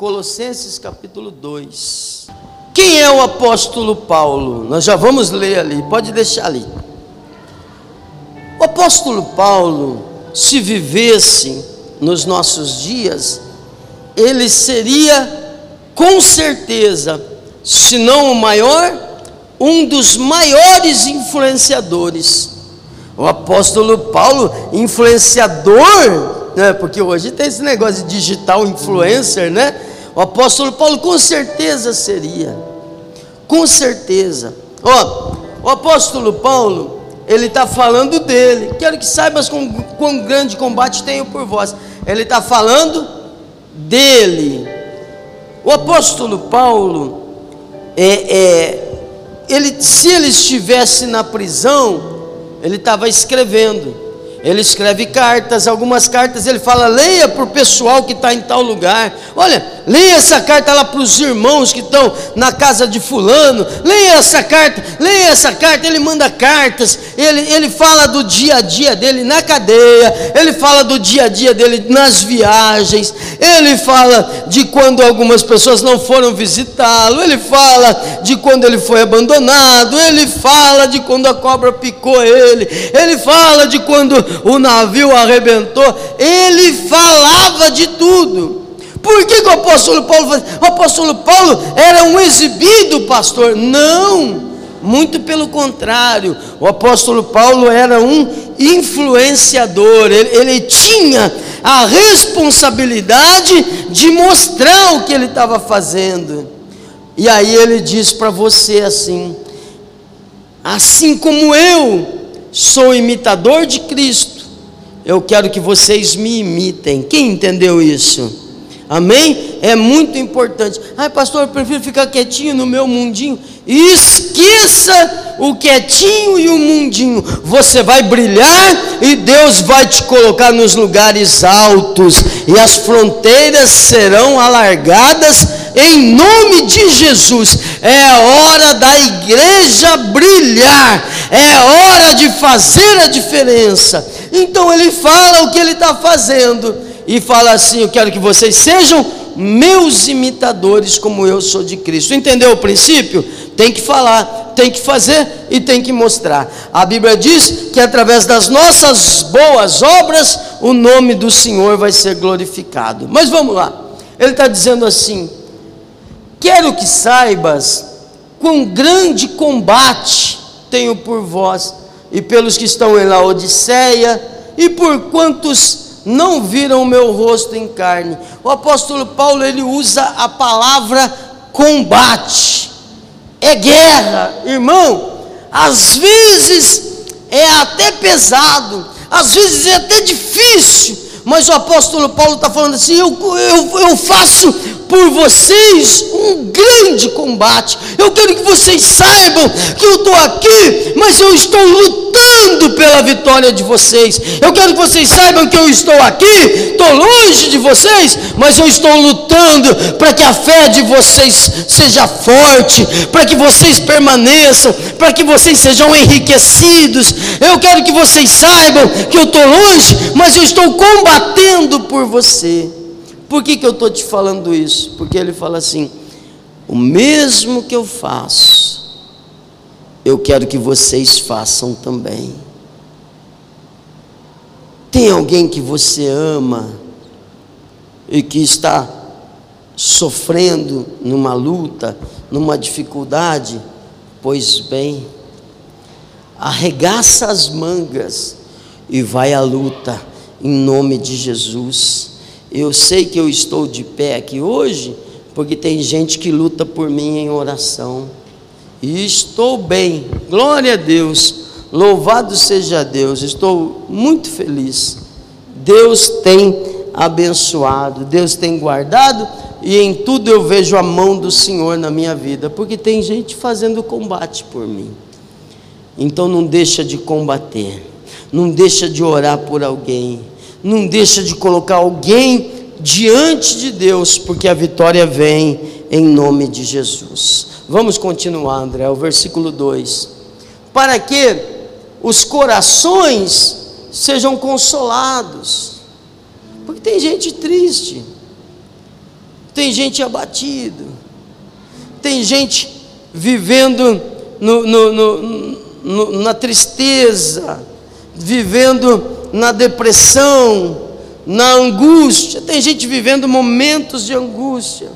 Colossenses capítulo 2. Quem é o apóstolo Paulo? Nós já vamos ler ali, pode deixar ali. O apóstolo Paulo, se vivesse nos nossos dias, ele seria com certeza, se não o maior, um dos maiores influenciadores. O apóstolo Paulo, influenciador, né? Porque hoje tem esse negócio de digital influencer, né? O apóstolo Paulo com certeza seria. Com certeza. Ó, o apóstolo Paulo, ele está falando dele. Quero que saibas quão, quão grande combate tenho por vós. Ele está falando dele. O apóstolo Paulo, é, é, ele, se ele estivesse na prisão, ele estava escrevendo. Ele escreve cartas, algumas cartas ele fala, leia para o pessoal que está em tal lugar. Olha, leia essa carta lá para os irmãos que estão na casa de fulano. Leia essa carta, leia essa carta. Ele manda cartas, ele, ele fala do dia a dia dele na cadeia, ele fala do dia a dia dele nas viagens, ele fala de quando algumas pessoas não foram visitá-lo, ele fala de quando ele foi abandonado, ele fala de quando a cobra picou ele, ele fala de quando o navio arrebentou, ele falava de tudo. Por que, que o apóstolo Paulo faz? O apóstolo Paulo era um exibido pastor? Não, muito pelo contrário, o apóstolo Paulo era um influenciador, ele, ele tinha a responsabilidade de mostrar o que ele estava fazendo. E aí ele diz para você assim: assim como eu sou imitador de Cristo, eu quero que vocês me imitem. Quem entendeu isso? Amém? É muito importante. Ai, pastor, eu prefiro ficar quietinho no meu mundinho. Esqueça o quietinho e o mundinho. Você vai brilhar e Deus vai te colocar nos lugares altos, e as fronteiras serão alargadas em nome de Jesus. É hora da igreja brilhar, é hora de fazer a diferença. Então ele fala o que ele está fazendo e fala assim: Eu quero que vocês sejam meus imitadores, como eu sou de Cristo. Entendeu o princípio? Tem que falar, tem que fazer e tem que mostrar. A Bíblia diz que através das nossas boas obras, o nome do Senhor vai ser glorificado. Mas vamos lá, ele está dizendo assim: Quero que saibas quão grande combate tenho por vós e pelos que estão em Laodiceia e por quantos não viram o meu rosto em carne. O apóstolo Paulo ele usa a palavra combate. É guerra, irmão. Às vezes é até pesado, às vezes é até difícil, mas o apóstolo Paulo está falando assim: eu, eu, eu faço por vocês um grande combate. Eu quero que vocês saibam que eu estou aqui, mas eu estou lutando pela vitória de vocês. Eu quero que vocês saibam que eu estou aqui, estou longe de vocês, mas eu estou lutando para que a fé de vocês seja forte, para que vocês permaneçam, para que vocês sejam enriquecidos. Eu quero que vocês saibam que eu estou longe, mas eu estou combatendo por você. Por que, que eu estou te falando isso? Porque ele fala assim: o mesmo que eu faço, eu quero que vocês façam também. Tem alguém que você ama e que está sofrendo numa luta, numa dificuldade? Pois bem, arregaça as mangas e vai à luta em nome de Jesus. Eu sei que eu estou de pé aqui hoje, porque tem gente que luta por mim em oração. E estou bem, glória a Deus, louvado seja Deus, estou muito feliz. Deus tem abençoado, Deus tem guardado, e em tudo eu vejo a mão do Senhor na minha vida, porque tem gente fazendo combate por mim. Então não deixa de combater, não deixa de orar por alguém não deixa de colocar alguém diante de Deus, porque a vitória vem em nome de Jesus. Vamos continuar, André, o versículo 2. Para que os corações sejam consolados, porque tem gente triste, tem gente abatido, tem gente vivendo no, no, no, na tristeza, vivendo na depressão, na angústia. Tem gente vivendo momentos de angústia.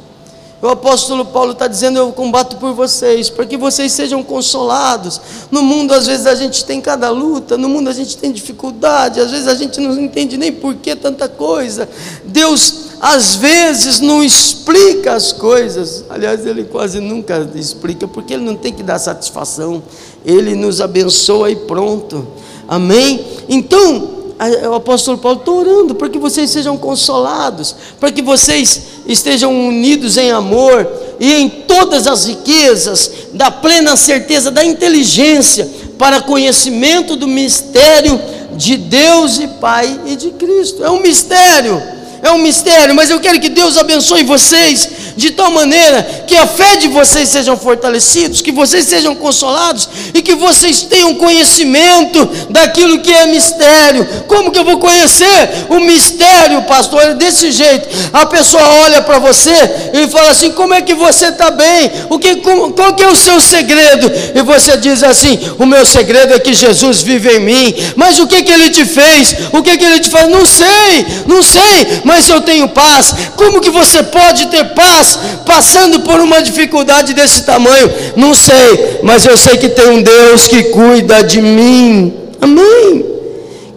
O apóstolo Paulo está dizendo: Eu combato por vocês, para que vocês sejam consolados. No mundo, às vezes, a gente tem cada luta, no mundo, a gente tem dificuldade, às vezes, a gente não entende nem por que tanta coisa. Deus, às vezes, não explica as coisas. Aliás, Ele quase nunca explica, porque Ele não tem que dar satisfação. Ele nos abençoa e pronto. Amém? Então, o apóstolo Paulo está orando para que vocês sejam consolados, para que vocês estejam unidos em amor e em todas as riquezas da plena certeza da inteligência para conhecimento do mistério de Deus e Pai e de Cristo. É um mistério é um mistério, mas eu quero que Deus abençoe vocês de tal maneira que a fé de vocês sejam fortalecidos, que vocês sejam consolados e que vocês tenham conhecimento daquilo que é mistério. Como que eu vou conhecer o mistério, pastor? É desse jeito. A pessoa olha para você e fala assim: "Como é que você está bem? O que qual que é o seu segredo?" E você diz assim: "O meu segredo é que Jesus vive em mim." Mas o que que ele te fez? O que que ele te faz? Não sei. Não sei, mas eu tenho paz. Como que você pode ter paz passando por uma dificuldade desse tamanho? Não sei, mas eu sei que tem um Deus que cuida de mim. Amém.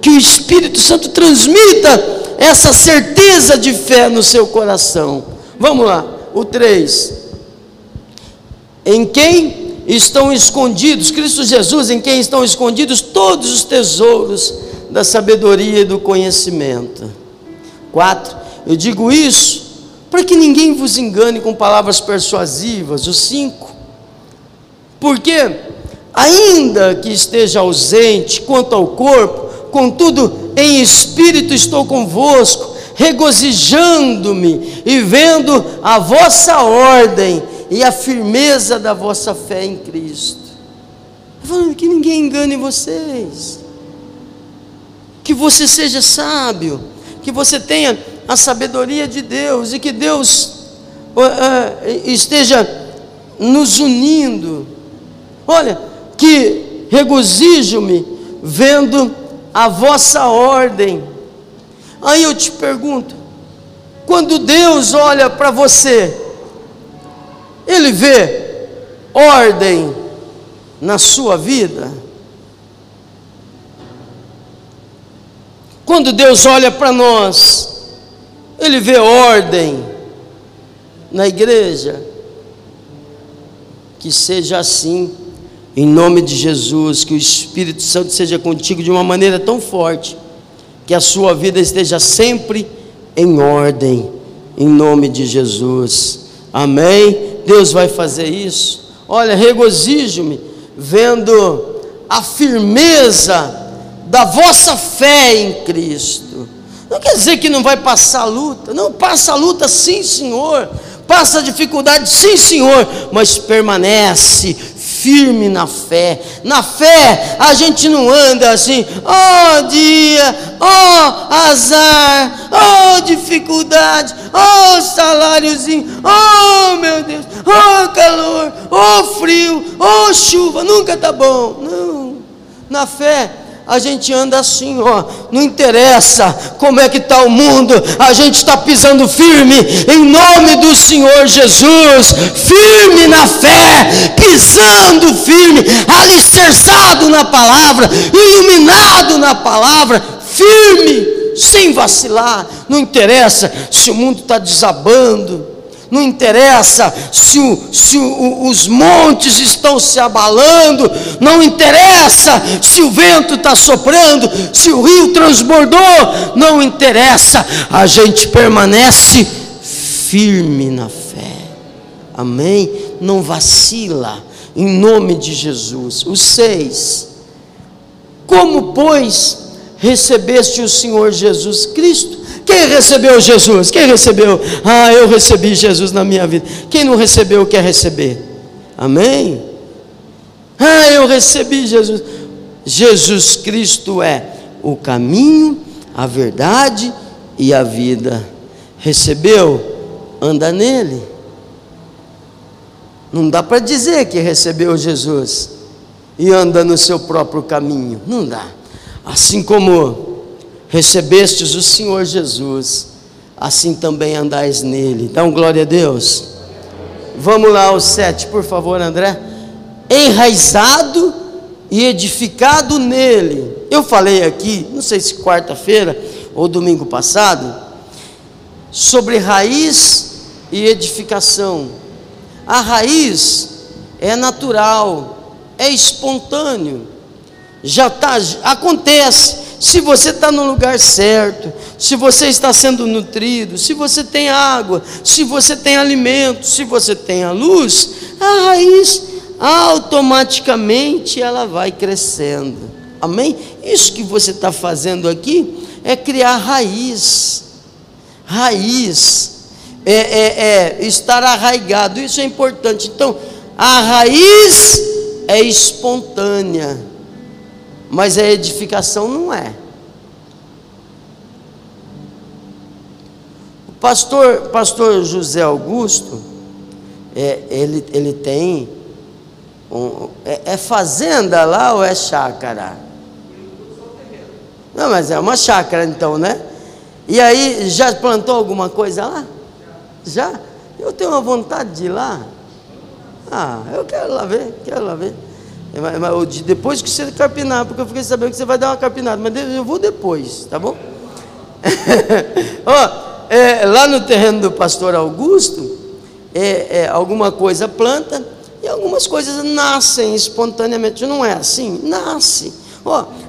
Que o Espírito Santo transmita essa certeza de fé no seu coração. Vamos lá, o 3. Em quem estão escondidos, Cristo Jesus, em quem estão escondidos todos os tesouros da sabedoria e do conhecimento. 4. Eu digo isso para que ninguém vos engane com palavras persuasivas. O 5. Porque, ainda que esteja ausente quanto ao corpo, contudo, em espírito estou convosco, regozijando-me e vendo a vossa ordem e a firmeza da vossa fé em Cristo. Falando que ninguém engane vocês, que você seja sábio que você tenha a sabedoria de Deus e que Deus uh, uh, esteja nos unindo. Olha, que regozijo-me vendo a vossa ordem. Aí eu te pergunto: quando Deus olha para você, Ele vê ordem na sua vida? Quando Deus olha para nós, Ele vê ordem na igreja. Que seja assim, em nome de Jesus, que o Espírito Santo seja contigo de uma maneira tão forte, que a sua vida esteja sempre em ordem, em nome de Jesus. Amém? Deus vai fazer isso. Olha, regozijo-me vendo a firmeza da vossa fé em Cristo. Não quer dizer que não vai passar luta, não, passa luta sim, Senhor, passa dificuldade sim, Senhor, mas permanece firme na fé. Na fé a gente não anda assim, ó oh, dia, ó oh, azar, ó oh, dificuldade, ó saláriozinho, ó meu Deus, ó calor, ó frio, ó chuva, nunca tá bom. Não. Na fé a gente anda assim, ó, não interessa como é que está o mundo, a gente está pisando firme em nome do Senhor Jesus, firme na fé, pisando firme, alicerçado na palavra, iluminado na palavra, firme, sem vacilar, não interessa se o mundo está desabando não interessa se, o, se o, os montes estão se abalando, não interessa se o vento está soprando, se o rio transbordou, não interessa, a gente permanece firme na fé, amém? Não vacila, em nome de Jesus. O seis, como pois recebeste o Senhor Jesus Cristo? Quem recebeu Jesus? Quem recebeu? Ah, eu recebi Jesus na minha vida. Quem não recebeu, quer receber. Amém? Ah, eu recebi Jesus. Jesus Cristo é o caminho, a verdade e a vida. Recebeu? anda nele. Não dá para dizer que recebeu Jesus e anda no seu próprio caminho. Não dá. Assim como recebestes o Senhor Jesus, assim também andais nele. Então, glória a Deus. Vamos lá ao sete, por favor, André. Enraizado e edificado nele. Eu falei aqui, não sei se quarta-feira ou domingo passado, sobre raiz e edificação. A raiz é natural, é espontâneo, já está, acontece. Se você está no lugar certo, se você está sendo nutrido, se você tem água, se você tem alimento, se você tem a luz, a raiz automaticamente ela vai crescendo. Amém? Isso que você está fazendo aqui é criar raiz. Raiz. É, é, é estar arraigado. Isso é importante. Então, a raiz é espontânea, mas a edificação não é. O pastor, pastor José Augusto, é, ele, ele tem um, é, é, fazenda lá ou é chácara? Não, mas é uma chácara então, né? E aí, já plantou alguma coisa lá? Já? Eu tenho uma vontade de ir lá. Ah, eu quero lá ver, quero lá ver. Mas, depois que você carpinar, porque eu fiquei sabendo que você vai dar uma carpinada, mas eu vou depois, tá bom? É, lá no terreno do pastor Augusto, é, é, alguma coisa planta, e algumas coisas nascem espontaneamente, não é assim? Nasce.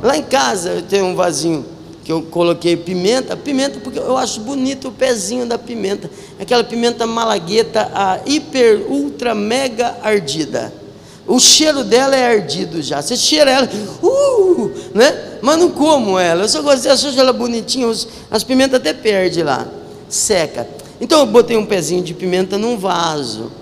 Lá em casa eu tenho um vasinho que eu coloquei pimenta, pimenta porque eu acho bonito o pezinho da pimenta, aquela pimenta malagueta, a hiper, ultra, mega ardida. O cheiro dela é ardido já. Você cheira ela, uh, né? Mas não como ela. Eu só gostei, acho ela bonitinha. As pimentas até perde lá, seca. Então eu botei um pezinho de pimenta num vaso.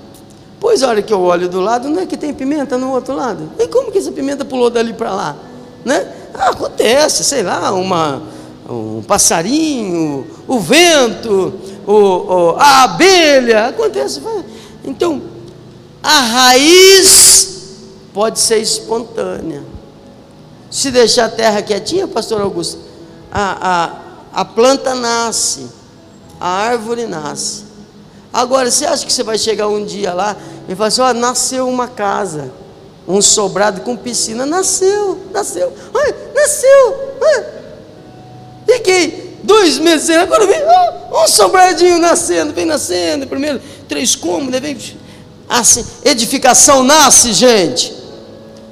Pois a hora que eu olho do lado, não é que tem pimenta no outro lado? E como que essa pimenta pulou dali para lá? Né? Ah, acontece, sei lá, uma, um passarinho, o vento, o, o, a abelha, acontece. Então, a raiz pode ser espontânea. Se deixar a terra quietinha, pastor Augusto, a, a, a planta nasce, a árvore nasce. Agora, você acha que você vai chegar um dia lá e falar assim: ó, nasceu uma casa, um sobrado com piscina? Nasceu, nasceu, ai, nasceu. Ai. Fiquei dois meses, agora vem um sobradinho nascendo, vem nascendo, primeiro três cômodos, vem. Assim, edificação nasce, gente.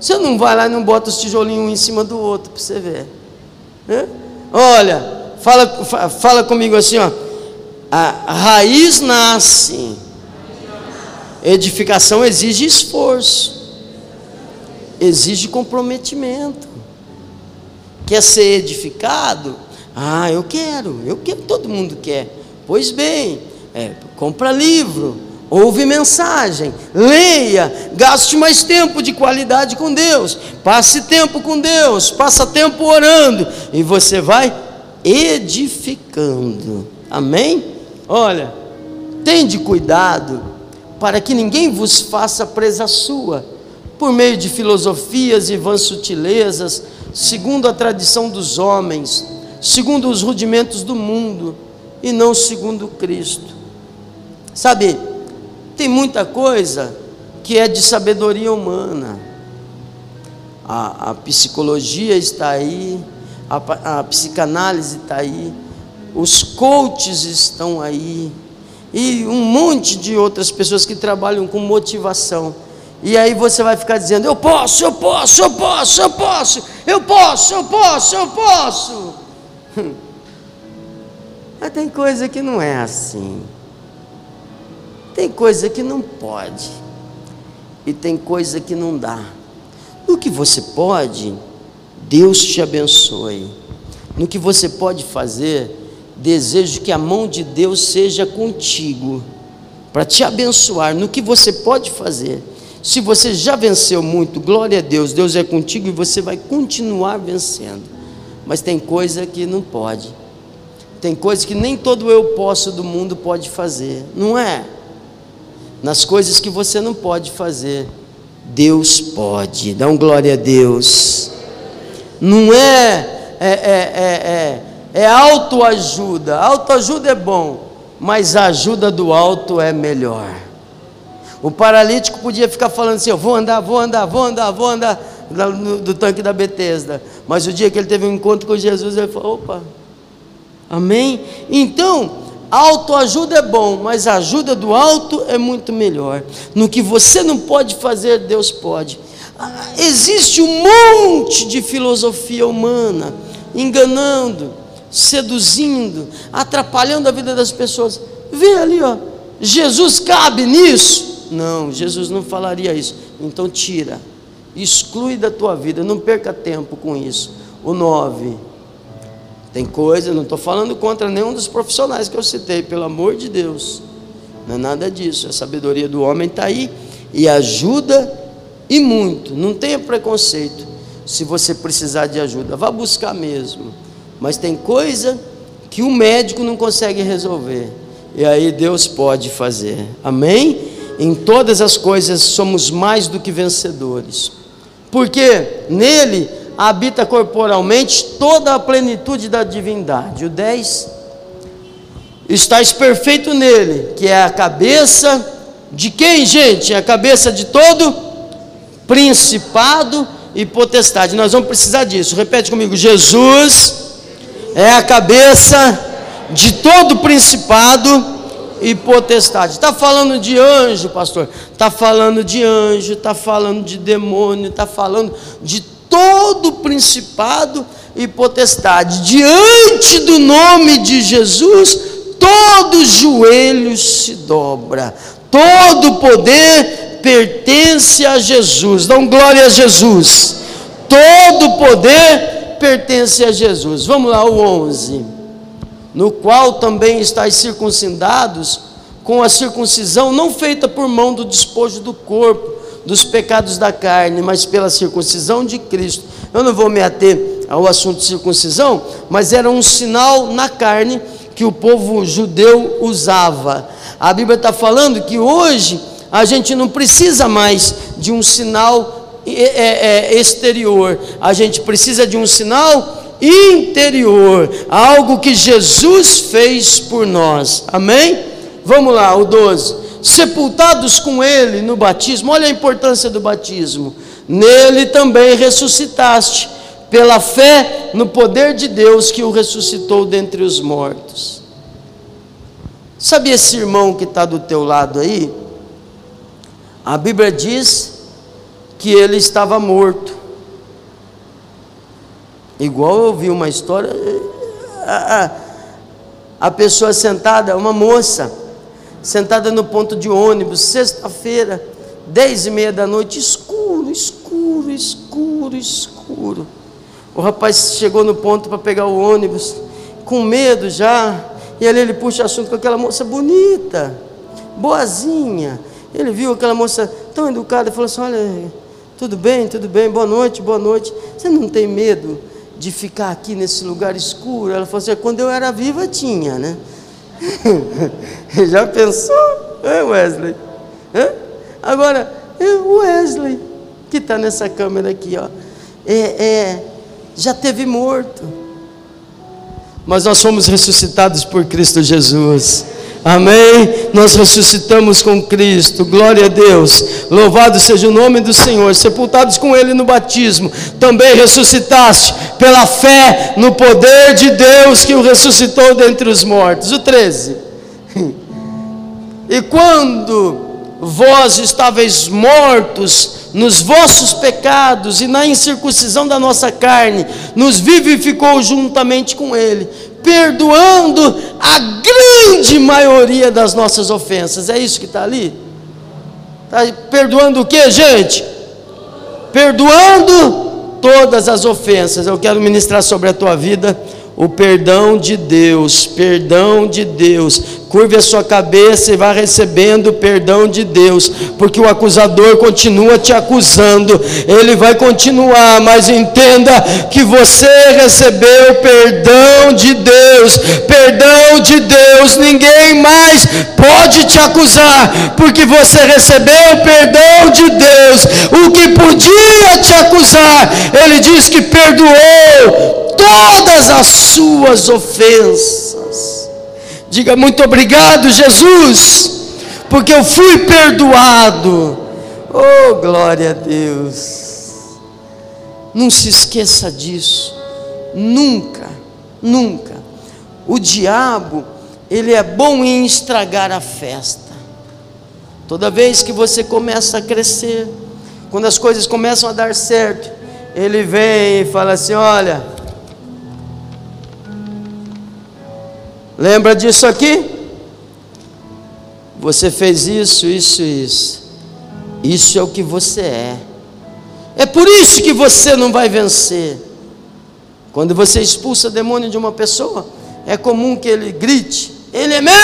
Você não vai lá e não bota os tijolinhos um em cima do outro para você ver. Né? Olha, fala, fala comigo assim, ó a raiz nasce. Edificação exige esforço, exige comprometimento. Quer ser edificado? Ah, eu quero, eu quero, todo mundo quer. Pois bem, é, compra livro, ouve mensagem, leia, gaste mais tempo de qualidade com Deus, passe tempo com Deus, passa tempo orando, e você vai edificando. Amém? Olha, tende cuidado para que ninguém vos faça presa sua, por meio de filosofias e vãs sutilezas, segundo a tradição dos homens, segundo os rudimentos do mundo, e não segundo Cristo. Sabe, tem muita coisa que é de sabedoria humana. A, a psicologia está aí, a, a psicanálise está aí, os coaches estão aí, e um monte de outras pessoas que trabalham com motivação. E aí você vai ficar dizendo: Eu posso, eu posso, eu posso, eu posso, eu posso, eu posso, eu posso. Mas tem coisa que não é assim. Tem coisa que não pode. E tem coisa que não dá. No que você pode, Deus te abençoe. No que você pode fazer, desejo que a mão de Deus seja contigo, para te abençoar no que você pode fazer. Se você já venceu muito, glória a Deus, Deus é contigo e você vai continuar vencendo. Mas tem coisa que não pode. tem coisas que nem todo eu posso do mundo pode fazer, não é? Nas coisas que você não pode fazer, Deus pode. Dá um glória a Deus. Não é, é, é, é, é, é autoajuda. Autoajuda é bom, mas a ajuda do alto é melhor. O paralítico podia ficar falando assim: Eu vou andar, vou andar, vou andar, vou andar do tanque da Betesda. Mas o dia que ele teve um encontro com Jesus, ele falou: opa, amém? Então, autoajuda é bom, mas a ajuda do alto é muito melhor. No que você não pode fazer, Deus pode. Ah, existe um monte de filosofia humana enganando, seduzindo, atrapalhando a vida das pessoas. Vê ali, ó. Jesus cabe nisso? Não, Jesus não falaria isso. Então tira exclui da tua vida, não perca tempo com isso. O 9. Tem coisa, não estou falando contra nenhum dos profissionais que eu citei, pelo amor de Deus. Não é nada disso. A sabedoria do homem está aí e ajuda e muito. Não tenha preconceito. Se você precisar de ajuda, vá buscar mesmo. Mas tem coisa que o médico não consegue resolver. E aí Deus pode fazer. Amém? Em todas as coisas somos mais do que vencedores porque nele habita corporalmente toda a plenitude da divindade. O 10. Estás perfeito nele, que é a cabeça de quem, gente? É a cabeça de todo principado e potestade. Nós vamos precisar disso. Repete comigo: Jesus é a cabeça de todo principado e potestade. Está falando de anjo, pastor. Está falando de anjo, está falando de demônio, está falando de todo principado e potestade. Diante do nome de Jesus, todo joelho se dobra, todo poder pertence a Jesus. Dão glória a Jesus. Todo poder pertence a Jesus. Vamos lá, o 11 no qual também estáis circuncidados com a circuncisão não feita por mão do despojo do corpo, dos pecados da carne, mas pela circuncisão de Cristo. Eu não vou me ater ao assunto circuncisão, mas era um sinal na carne que o povo judeu usava. A Bíblia está falando que hoje a gente não precisa mais de um sinal é, é, é exterior, a gente precisa de um sinal interior, algo que Jesus fez por nós. Amém? Vamos lá, o 12. Sepultados com ele no batismo, olha a importância do batismo. Nele também ressuscitaste, pela fé no poder de Deus que o ressuscitou dentre os mortos. Sabe esse irmão que está do teu lado aí? A Bíblia diz que ele estava morto. Igual eu ouvi uma história, a, a, a pessoa sentada, uma moça, sentada no ponto de ônibus, sexta-feira, dez e meia da noite, escuro, escuro, escuro, escuro. O rapaz chegou no ponto para pegar o ônibus, com medo já, e ali ele puxa assunto com aquela moça bonita, boazinha. Ele viu aquela moça tão educada e falou assim: Olha, tudo bem, tudo bem, boa noite, boa noite. Você não tem medo de ficar aqui nesse lugar escuro. Ela falou assim: quando eu era viva tinha, né? Já pensou? É Wesley? Agora, o Wesley, que está nessa câmera aqui, ó, é, é, já teve morto. Mas nós fomos ressuscitados por Cristo Jesus. Amém? Nós ressuscitamos com Cristo, glória a Deus. Louvado seja o nome do Senhor. Sepultados com Ele no batismo, também ressuscitaste pela fé no poder de Deus que o ressuscitou dentre os mortos. O 13. E quando vós estáveis mortos nos vossos pecados e na incircuncisão da nossa carne, nos vivificou juntamente com Ele perdoando a grande maioria das nossas ofensas. É isso que está ali? Está perdoando o que, gente? Perdoando todas as ofensas. Eu quero ministrar sobre a tua vida o perdão de Deus, perdão de Deus. Curve a sua cabeça e vá recebendo o perdão de Deus, porque o acusador continua te acusando, ele vai continuar, mas entenda que você recebeu perdão de Deus, perdão de Deus, ninguém mais pode te acusar, porque você recebeu perdão de Deus, o que podia te acusar, ele diz que perdoou todas as suas ofensas. Diga muito obrigado, Jesus, porque eu fui perdoado. Oh, glória a Deus. Não se esqueça disso. Nunca, nunca. O diabo, ele é bom em estragar a festa. Toda vez que você começa a crescer, quando as coisas começam a dar certo, ele vem e fala assim: Olha, Lembra disso aqui? Você fez isso, isso isso. Isso é o que você é. É por isso que você não vai vencer. Quando você expulsa demônio de uma pessoa, é comum que ele grite: Ele é meu,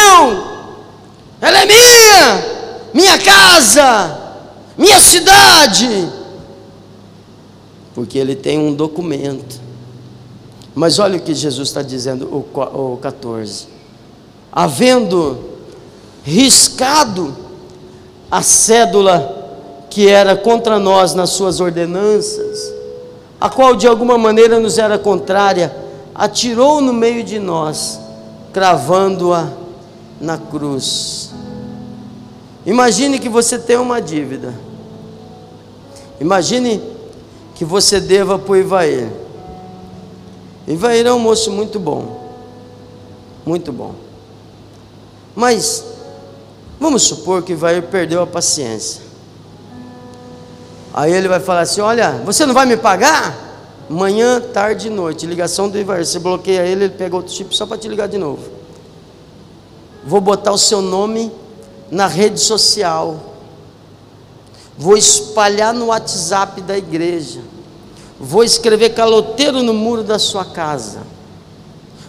ela é minha, minha casa, minha cidade. Porque ele tem um documento. Mas olha o que Jesus está dizendo, o 14. Havendo riscado a cédula que era contra nós nas suas ordenanças, a qual de alguma maneira nos era contrária, atirou no meio de nós, cravando-a na cruz. Imagine que você tem uma dívida. Imagine que você deva para o Ivair é um moço muito bom. Muito bom. Mas, vamos supor que Ivair perdeu a paciência. Aí ele vai falar assim: Olha, você não vai me pagar? Manhã, tarde e noite. Ligação do Ivair. Você bloqueia ele, ele pega outro chip só para te ligar de novo. Vou botar o seu nome na rede social. Vou espalhar no WhatsApp da igreja Vou escrever caloteiro no muro da sua casa.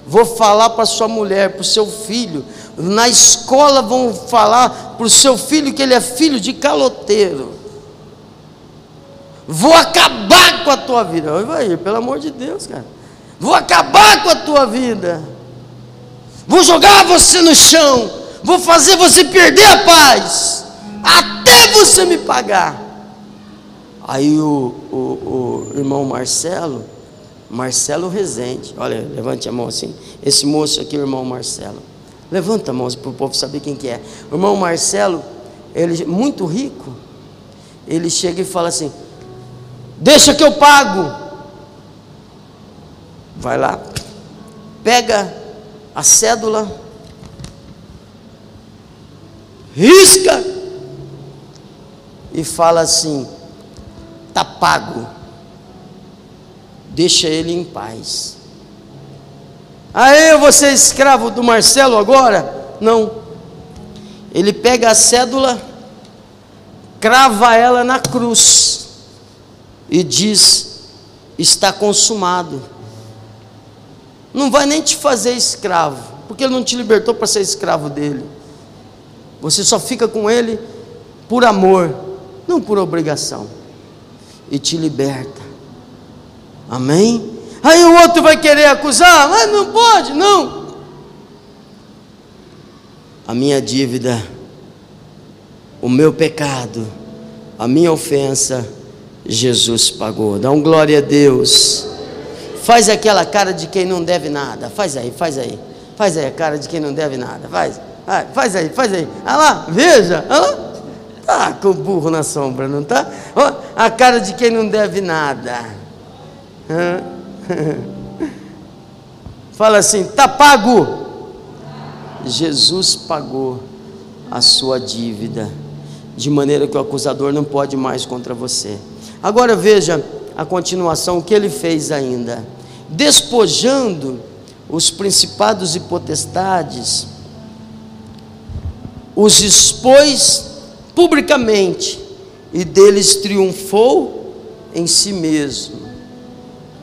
Vou falar para sua mulher, para o seu filho. Na escola vão falar para o seu filho que ele é filho de caloteiro. Vou acabar com a tua vida. Vai, pelo amor de Deus, cara. Vou acabar com a tua vida. Vou jogar você no chão. Vou fazer você perder a paz. Até você me pagar. Aí o, o, o irmão Marcelo, Marcelo Rezende, olha, levante a mão assim. Esse moço aqui, o irmão Marcelo. Levanta a mão para o povo saber quem que é. O irmão Marcelo, ele muito rico, ele chega e fala assim: Deixa que eu pago. Vai lá, pega a cédula, risca e fala assim: está pago. Deixa ele em paz. Aí eu vou ser escravo do Marcelo agora? Não. Ele pega a cédula, crava ela na cruz e diz: está consumado. Não vai nem te fazer escravo, porque ele não te libertou para ser escravo dele. Você só fica com ele por amor, não por obrigação e te liberta. Amém? Aí o outro vai querer acusar, mas não pode, não. A minha dívida, o meu pecado, a minha ofensa, Jesus pagou. Dá um glória a Deus. Faz aquela cara de quem não deve nada. Faz aí, faz aí. Faz aí a cara de quem não deve nada. Faz. faz aí, faz aí. Olha lá, veja. Olha lá. Tá com o burro na sombra, não tá? A cara de quem não deve nada. Fala assim: tá pago. Jesus pagou a sua dívida, de maneira que o acusador não pode mais contra você. Agora veja a continuação, o que ele fez ainda: despojando os principados e potestades, os expôs publicamente e deles triunfou em si mesmo.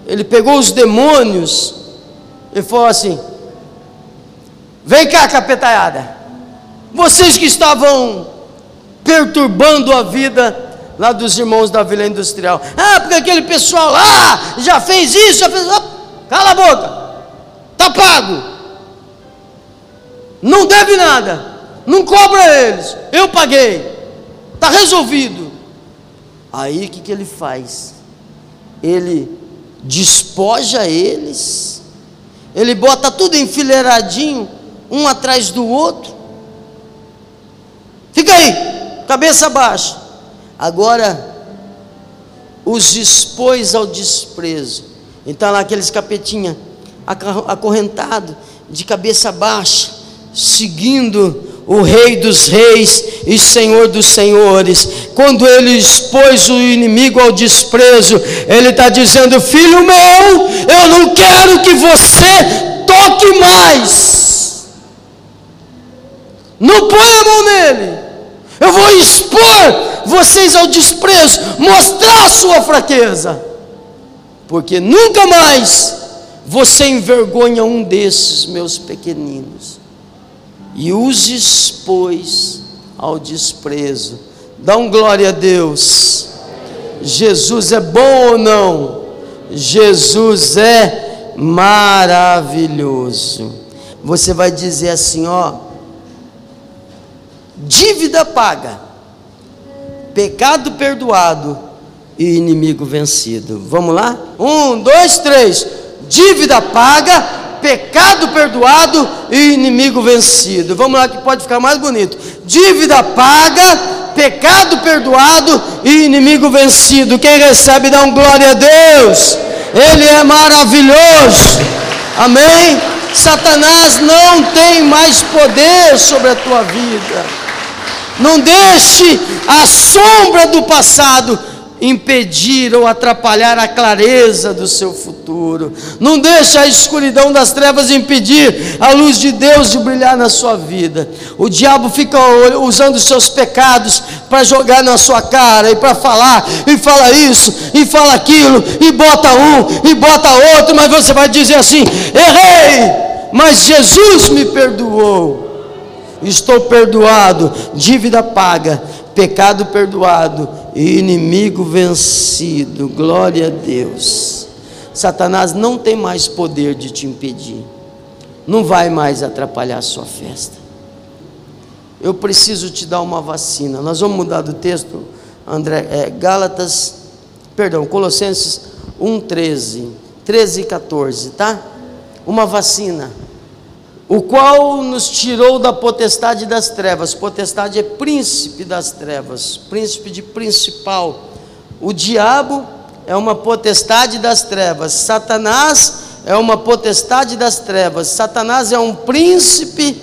Ele pegou os demônios, e falou assim: Vem cá, capetaiada. Vocês que estavam perturbando a vida lá dos irmãos da Vila Industrial. Ah, porque aquele pessoal lá já fez isso, já fez. Cala a boca, está pago. Não deve nada, não cobra eles. Eu paguei, está resolvido. Aí o que, que ele faz? Ele despoja eles, ele bota tudo enfileiradinho, um atrás do outro. Fica aí, cabeça baixa agora os expôs ao desprezo. Então lá aqueles capetinha acorrentado, de cabeça baixa, seguindo o Rei dos Reis e Senhor dos Senhores. Quando ele expôs o inimigo ao desprezo, ele está dizendo: Filho meu, eu não quero que você toque mais. Não põe a mão nele. Eu vou expor vocês ao desprezo, mostrar a sua fraqueza, porque nunca mais você envergonha um desses meus pequeninos, e os expôs ao desprezo. Dá um glória a Deus. Jesus é bom ou não? Jesus é maravilhoso. Você vai dizer assim, ó dívida paga, pecado perdoado e inimigo vencido. Vamos lá? Um, dois, três. Dívida paga, pecado perdoado e inimigo vencido. Vamos lá que pode ficar mais bonito. Dívida paga, pecado perdoado e inimigo vencido. Quem recebe dá um glória a Deus. Ele é maravilhoso. Amém. Satanás não tem mais poder sobre a tua vida. Não deixe a sombra do passado impedir ou atrapalhar a clareza do seu futuro. Não deixe a escuridão das trevas impedir a luz de Deus de brilhar na sua vida. O diabo fica usando os seus pecados para jogar na sua cara e para falar, e fala isso, e fala aquilo, e bota um, e bota outro, mas você vai dizer assim: errei, mas Jesus me perdoou estou perdoado, dívida paga, pecado perdoado inimigo vencido. Glória a Deus. Satanás não tem mais poder de te impedir, não vai mais atrapalhar a sua festa. Eu preciso te dar uma vacina. Nós vamos mudar do texto, André, é, Gálatas, perdão, Colossenses 1, 13, 13 e 14, tá? Uma vacina o qual nos tirou da potestade das trevas. Potestade é príncipe das trevas, príncipe de principal. O diabo é uma potestade das trevas. Satanás é uma potestade das trevas. Satanás é um príncipe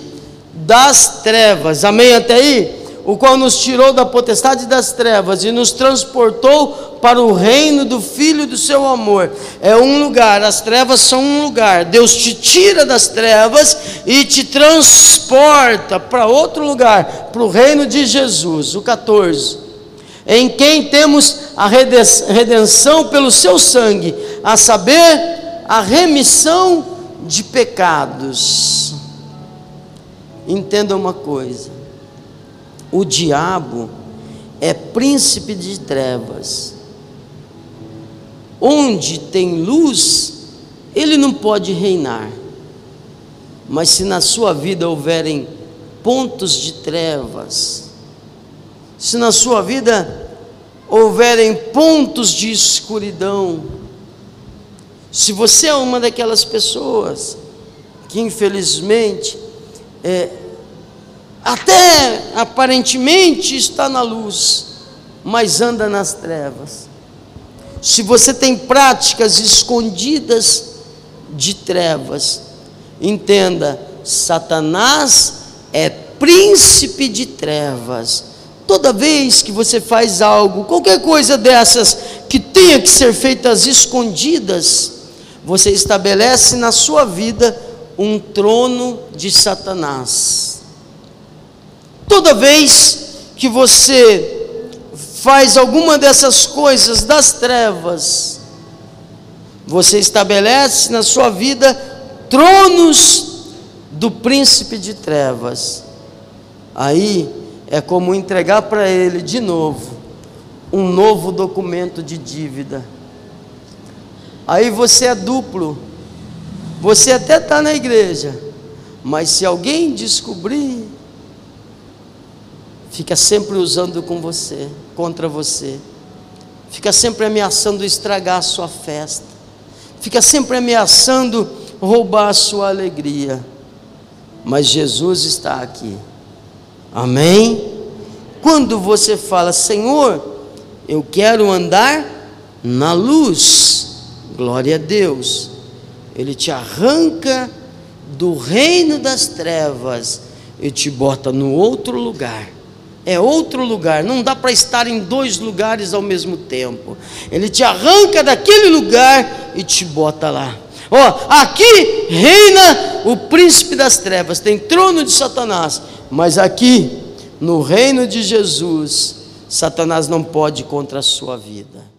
das trevas. Amém até aí? O qual nos tirou da potestade das trevas e nos transportou para o reino do Filho do seu amor. É um lugar, as trevas são um lugar. Deus te tira das trevas e te transporta para outro lugar, para o reino de Jesus. O 14. Em quem temos a redenção pelo seu sangue, a saber, a remissão de pecados. Entenda uma coisa o diabo é príncipe de trevas. Onde tem luz, ele não pode reinar. Mas se na sua vida houverem pontos de trevas, se na sua vida houverem pontos de escuridão, se você é uma daquelas pessoas que infelizmente é, até aparentemente está na luz, mas anda nas trevas. Se você tem práticas escondidas de trevas, entenda: Satanás é príncipe de trevas. Toda vez que você faz algo, qualquer coisa dessas que tenha que ser feitas escondidas, você estabelece na sua vida um trono de Satanás. Toda vez que você faz alguma dessas coisas das trevas, você estabelece na sua vida tronos do príncipe de trevas. Aí é como entregar para ele de novo um novo documento de dívida. Aí você é duplo. Você até está na igreja, mas se alguém descobrir, fica sempre usando com você, contra você. Fica sempre ameaçando estragar a sua festa. Fica sempre ameaçando roubar a sua alegria. Mas Jesus está aqui. Amém? Quando você fala, Senhor, eu quero andar na luz, glória a Deus, Ele te arranca do reino das trevas e te bota no outro lugar. É outro lugar, não dá para estar em dois lugares ao mesmo tempo. Ele te arranca daquele lugar e te bota lá. Ó, oh, aqui reina o príncipe das trevas, tem trono de Satanás, mas aqui, no reino de Jesus, Satanás não pode contra a sua vida.